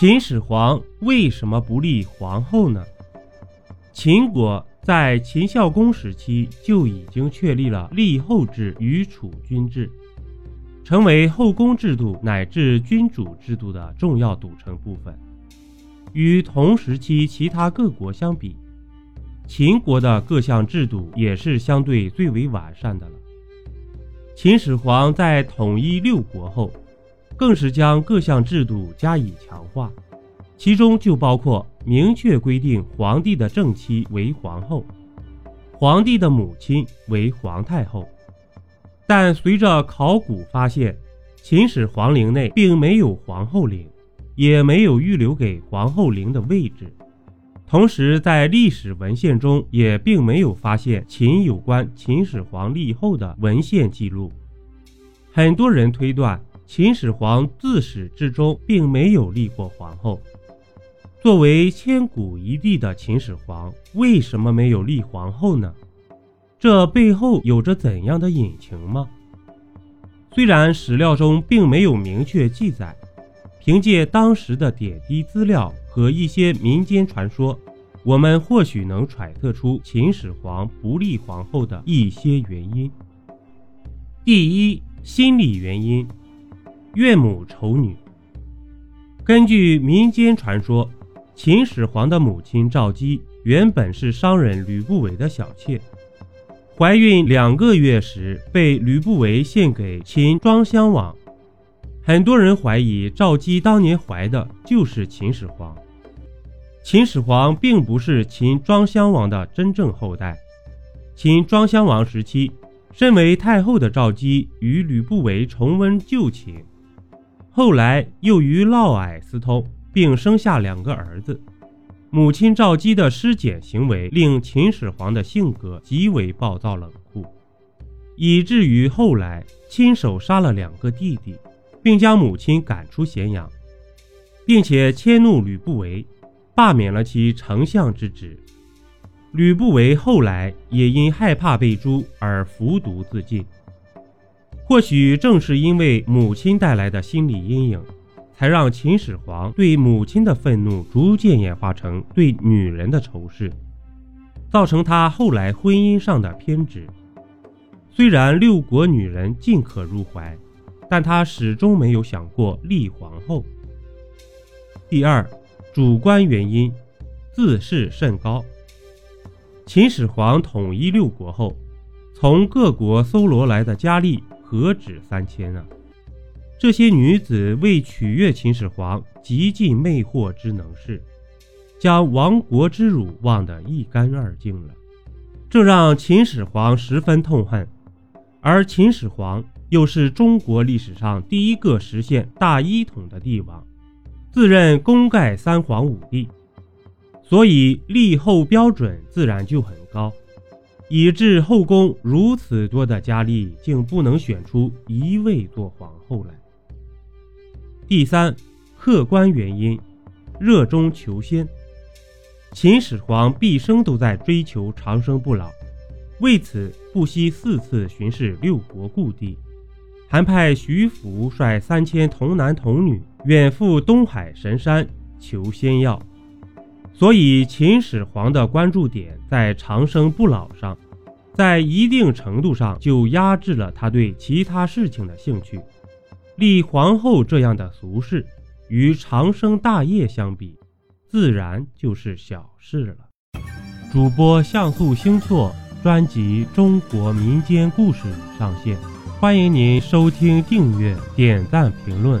秦始皇为什么不立皇后呢？秦国在秦孝公时期就已经确立了立后制与储君制，成为后宫制度乃至君主制度的重要组成部分。与同时期其他各国相比，秦国的各项制度也是相对最为完善的了。秦始皇在统一六国后，更是将各项制度加以强化，其中就包括明确规定皇帝的正妻为皇后，皇帝的母亲为皇太后。但随着考古发现，秦始皇陵内并没有皇后陵，也没有预留给皇后陵的位置。同时，在历史文献中也并没有发现秦有关秦始皇立后的文献记录。很多人推断。秦始皇自始至终并没有立过皇后。作为千古一帝的秦始皇，为什么没有立皇后呢？这背后有着怎样的隐情吗？虽然史料中并没有明确记载，凭借当时的点滴资料和一些民间传说，我们或许能揣测出秦始皇不立皇后的一些原因。第一，心理原因。岳母丑女。根据民间传说，秦始皇的母亲赵姬原本是商人吕不韦的小妾，怀孕两个月时被吕不韦献给秦庄襄王。很多人怀疑赵姬当年怀的就是秦始皇。秦始皇并不是秦庄襄王的真正后代。秦庄襄王时期，身为太后的赵姬与吕不韦重温旧情。后来又与嫪毐私通，并生下两个儿子。母亲赵姬的尸检行为令秦始皇的性格极为暴躁冷酷，以至于后来亲手杀了两个弟弟，并将母亲赶出咸阳，并且迁怒吕不韦，罢免了其丞相之职。吕不韦后来也因害怕被诛而服毒自尽。或许正是因为母亲带来的心理阴影，才让秦始皇对母亲的愤怒逐渐演化成对女人的仇视，造成他后来婚姻上的偏执。虽然六国女人尽可入怀，但他始终没有想过立皇后。第二，主观原因，自视甚高。秦始皇统一六国后，从各国搜罗来的佳丽。何止三千啊！这些女子为取悦秦始皇，极尽魅惑之能事，将亡国之辱忘得一干二净了，这让秦始皇十分痛恨。而秦始皇又是中国历史上第一个实现大一统的帝王，自认功盖三皇五帝，所以立后标准自然就很高。以致后宫如此多的佳丽，竟不能选出一位做皇后来。第三，客观原因，热衷求仙。秦始皇毕生都在追求长生不老，为此不惜四次巡视六国故地，还派徐福率三千童男童女远赴东海神山求仙药。所以，秦始皇的关注点在长生不老上，在一定程度上就压制了他对其他事情的兴趣。立皇后这样的俗事，与长生大业相比，自然就是小事了。主播像素星座专辑《中国民间故事》上线，欢迎您收听、订阅、点赞、评论。